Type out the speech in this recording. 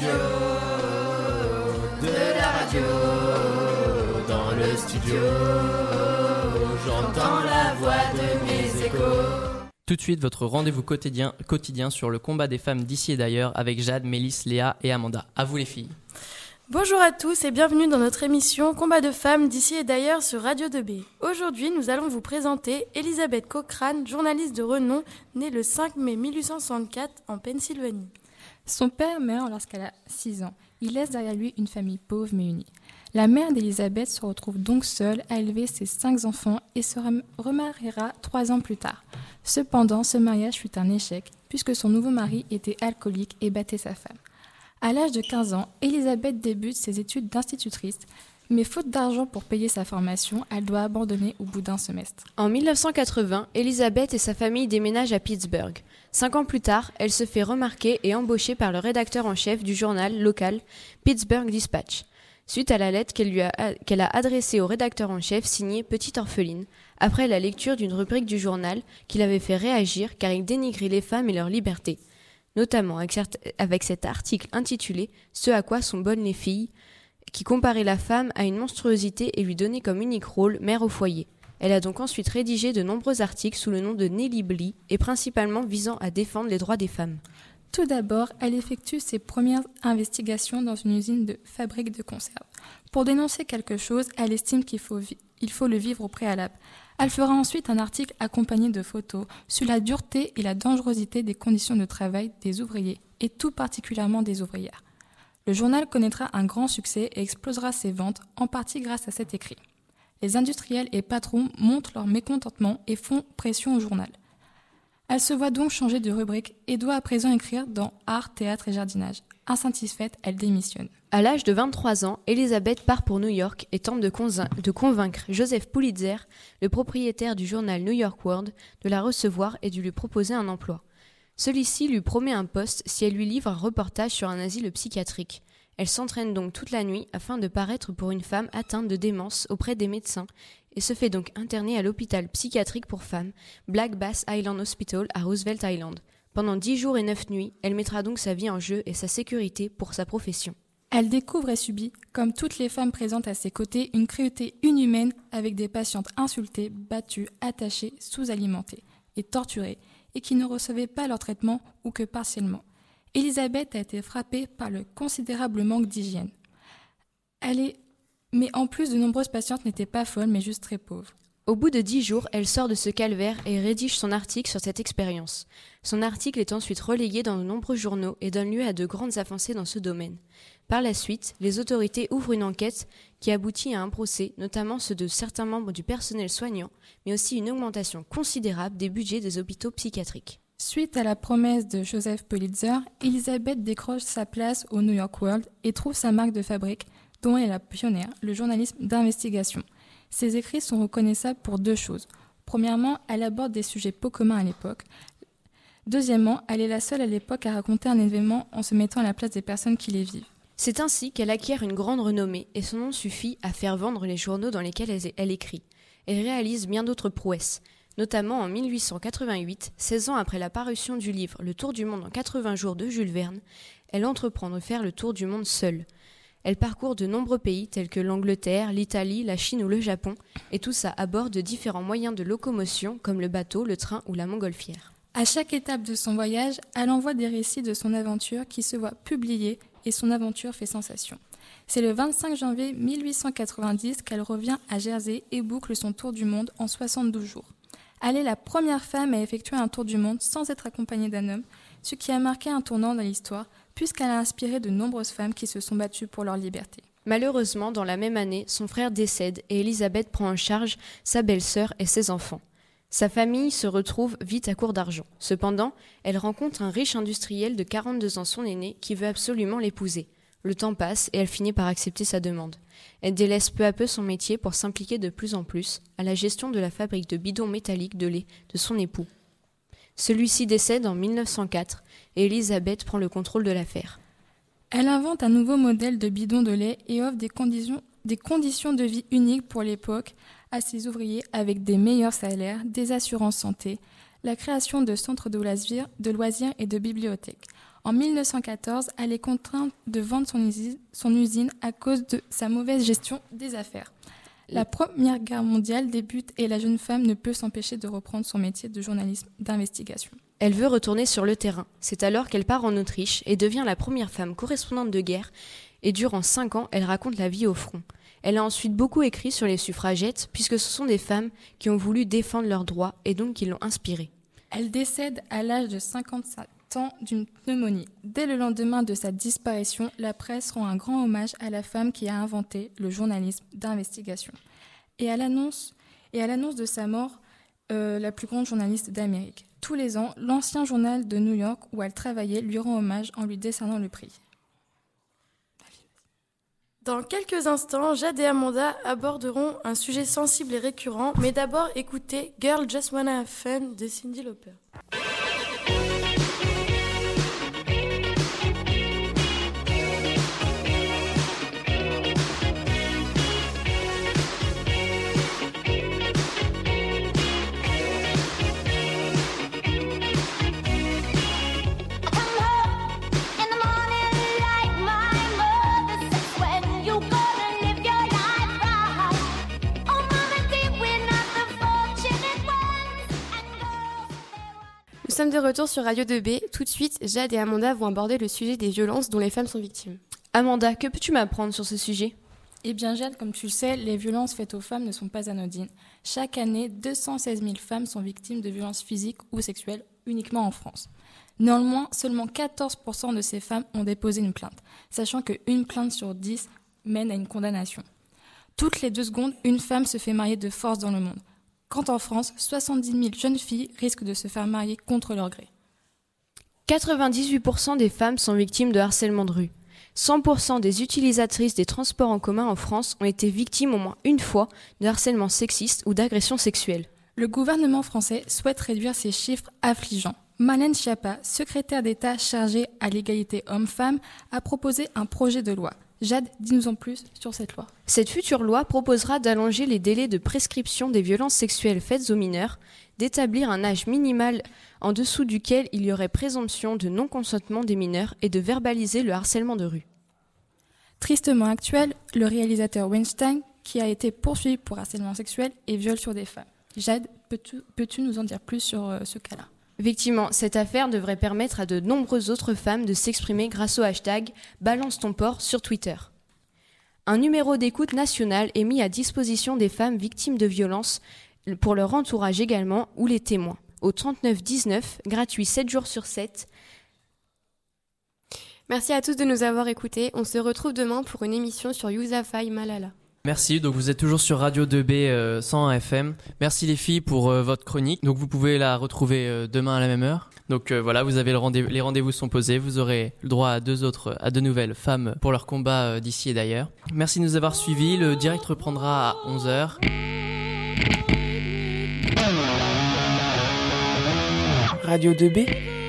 radio, de la radio, dans le studio, j'entends la voix de mes échos. Tout de suite, votre rendez-vous quotidien, quotidien sur le combat des femmes d'ici et d'ailleurs avec Jade, Mélisse, Léa et Amanda. À vous les filles. Bonjour à tous et bienvenue dans notre émission Combat de femmes d'ici et d'ailleurs sur Radio 2B. Aujourd'hui, nous allons vous présenter Elisabeth Cochrane, journaliste de renom, née le 5 mai 1864 en Pennsylvanie. Son père meurt lorsqu'elle a 6 ans. Il laisse derrière lui une famille pauvre mais unie. La mère d'Elisabeth se retrouve donc seule à élever ses cinq enfants et se remariera trois ans plus tard. Cependant, ce mariage fut un échec puisque son nouveau mari était alcoolique et battait sa femme. À l'âge de 15 ans, Elisabeth débute ses études d'institutrice, mais faute d'argent pour payer sa formation, elle doit abandonner au bout d'un semestre. En 1980, Elisabeth et sa famille déménagent à Pittsburgh. Cinq ans plus tard, elle se fait remarquer et embaucher par le rédacteur en chef du journal local Pittsburgh Dispatch. Suite à la lettre qu'elle lui a, qu'elle a adressée au rédacteur en chef signée Petite Orpheline, après la lecture d'une rubrique du journal qui l'avait fait réagir car il dénigrait les femmes et leur liberté notamment avec cet article intitulé Ce à quoi sont bonnes les filles, qui comparait la femme à une monstruosité et lui donnait comme unique rôle mère au foyer. Elle a donc ensuite rédigé de nombreux articles sous le nom de Nelly Bly et principalement visant à défendre les droits des femmes. Tout d'abord, elle effectue ses premières investigations dans une usine de fabrique de conserves. Pour dénoncer quelque chose, elle estime qu'il faut, faut le vivre au préalable. Elle fera ensuite un article accompagné de photos sur la dureté et la dangerosité des conditions de travail des ouvriers, et tout particulièrement des ouvrières. Le journal connaîtra un grand succès et explosera ses ventes, en partie grâce à cet écrit. Les industriels et patrons montrent leur mécontentement et font pression au journal. Elle se voit donc changer de rubrique et doit à présent écrire dans Art, Théâtre et Jardinage. Insatisfaite, elle démissionne. À l'âge de 23 ans, Elisabeth part pour New York et tente de, de, convaincre Joseph Pulitzer, le propriétaire du journal New York World, de la recevoir et de lui proposer un emploi. Celui-ci lui promet un poste si elle lui livre un reportage sur un asile psychiatrique. Elle s'entraîne donc toute la nuit afin de paraître pour une femme atteinte de démence auprès des médecins et se fait donc interner à l'hôpital psychiatrique pour femmes Black Bass Island Hospital à Roosevelt Island. Pendant dix jours et neuf nuits, elle mettra donc sa vie en jeu et sa sécurité pour sa profession. Elle découvre et subit, comme toutes les femmes présentes à ses côtés, une cruauté inhumaine avec des patientes insultées, battues, attachées, sous-alimentées et torturées, et qui ne recevaient pas leur traitement ou que partiellement. Elisabeth a été frappée par le considérable manque d'hygiène. Elle est... Mais en plus, de nombreuses patientes n'étaient pas folles, mais juste très pauvres. Au bout de dix jours, elle sort de ce calvaire et rédige son article sur cette expérience. Son article est ensuite relayé dans de nombreux journaux et donne lieu à de grandes avancées dans ce domaine. Par la suite, les autorités ouvrent une enquête qui aboutit à un procès, notamment ceux de certains membres du personnel soignant, mais aussi une augmentation considérable des budgets des hôpitaux psychiatriques. Suite à la promesse de Joseph Pulitzer, Elizabeth décroche sa place au New York World et trouve sa marque de fabrique, dont elle est la pionnière, le journalisme d'investigation. Ses écrits sont reconnaissables pour deux choses. Premièrement, elle aborde des sujets peu communs à l'époque. Deuxièmement, elle est la seule à l'époque à raconter un événement en se mettant à la place des personnes qui les vivent. C'est ainsi qu'elle acquiert une grande renommée et son nom suffit à faire vendre les journaux dans lesquels elle écrit. Elle réalise bien d'autres prouesses, notamment en 1888, 16 ans après la parution du livre Le Tour du monde en 80 jours de Jules Verne, elle entreprend de faire le tour du monde seule. Elle parcourt de nombreux pays tels que l'Angleterre, l'Italie, la Chine ou le Japon, et tout ça à bord de différents moyens de locomotion comme le bateau, le train ou la montgolfière. À chaque étape de son voyage, elle envoie des récits de son aventure qui se voient publiés et son aventure fait sensation. C'est le 25 janvier 1890 qu'elle revient à Jersey et boucle son tour du monde en 72 jours. Elle est la première femme à effectuer un tour du monde sans être accompagnée d'un homme, ce qui a marqué un tournant dans l'histoire puisqu'elle a inspiré de nombreuses femmes qui se sont battues pour leur liberté. Malheureusement, dans la même année, son frère décède et Elisabeth prend en charge sa belle-sœur et ses enfants. Sa famille se retrouve vite à court d'argent. Cependant, elle rencontre un riche industriel de 42 ans, son aîné, qui veut absolument l'épouser. Le temps passe et elle finit par accepter sa demande. Elle délaisse peu à peu son métier pour s'impliquer de plus en plus à la gestion de la fabrique de bidons métalliques de lait de son époux. Celui-ci décède en 1904 et Elisabeth prend le contrôle de l'affaire. Elle invente un nouveau modèle de bidon de lait et offre des conditions, des conditions de vie uniques pour l'époque à ses ouvriers avec des meilleurs salaires, des assurances santé, la création de centres de loisirs, de loisirs et de bibliothèques. En 1914, elle est contrainte de vendre son usine, son usine à cause de sa mauvaise gestion des affaires. La Première Guerre mondiale débute et la jeune femme ne peut s'empêcher de reprendre son métier de journalisme d'investigation. Elle veut retourner sur le terrain. C'est alors qu'elle part en Autriche et devient la première femme correspondante de guerre. Et durant cinq ans, elle raconte la vie au front. Elle a ensuite beaucoup écrit sur les suffragettes, puisque ce sont des femmes qui ont voulu défendre leurs droits et donc qui l'ont inspirée. Elle décède à l'âge de 57 ans d'une pneumonie. Dès le lendemain de sa disparition, la presse rend un grand hommage à la femme qui a inventé le journalisme d'investigation. Et à l'annonce de sa mort, euh, la plus grande journaliste d'Amérique. Tous les ans, l'ancien journal de New York où elle travaillait lui rend hommage en lui décernant le prix. Dans quelques instants, Jade et Amanda aborderont un sujet sensible et récurrent, mais d'abord écoutez Girl Just Wanna Have Fun de Cindy Lauper. Nous sommes de retour sur Radio 2B. Tout de suite, Jade et Amanda vont aborder le sujet des violences dont les femmes sont victimes. Amanda, que peux-tu m'apprendre sur ce sujet? Eh bien, Jade, comme tu le sais, les violences faites aux femmes ne sont pas anodines. Chaque année, 216 000 femmes sont victimes de violences physiques ou sexuelles uniquement en France. Néanmoins, seulement 14% de ces femmes ont déposé une plainte, sachant qu'une plainte sur 10 mène à une condamnation. Toutes les deux secondes, une femme se fait marier de force dans le monde. Quant en France, 70 000 jeunes filles risquent de se faire marier contre leur gré. 98% des femmes sont victimes de harcèlement de rue. 100% des utilisatrices des transports en commun en France ont été victimes au moins une fois de harcèlement sexiste ou d'agression sexuelle. Le gouvernement français souhaite réduire ces chiffres affligeants. Malène Schiappa, secrétaire d'État chargée à l'égalité homme-femme, a proposé un projet de loi. Jade, dis-nous en plus sur cette loi. Cette future loi proposera d'allonger les délais de prescription des violences sexuelles faites aux mineurs, d'établir un âge minimal en dessous duquel il y aurait présomption de non-consentement des mineurs et de verbaliser le harcèlement de rue. Tristement actuel, le réalisateur Weinstein, qui a été poursuivi pour harcèlement sexuel et viol sur des femmes. Jade, peux-tu nous en dire plus sur euh, ce cas-là? Effectivement, cette affaire devrait permettre à de nombreuses autres femmes de s'exprimer grâce au hashtag Balance ton porc sur Twitter. Un numéro d'écoute national est mis à disposition des femmes victimes de violences pour leur entourage également ou les témoins. Au 39 19, gratuit 7 jours sur 7. Merci à tous de nous avoir écoutés. On se retrouve demain pour une émission sur Yousafai Malala. Merci, donc vous êtes toujours sur Radio 2B euh, 101 FM. Merci les filles pour euh, votre chronique. Donc vous pouvez la retrouver euh, demain à la même heure. Donc euh, voilà, vous avez les rendez-vous sont posés. Vous aurez le droit à deux autres, à deux nouvelles femmes pour leur combat d'ici et d'ailleurs. Merci de nous avoir suivis. Le direct reprendra à 11h. Radio 2B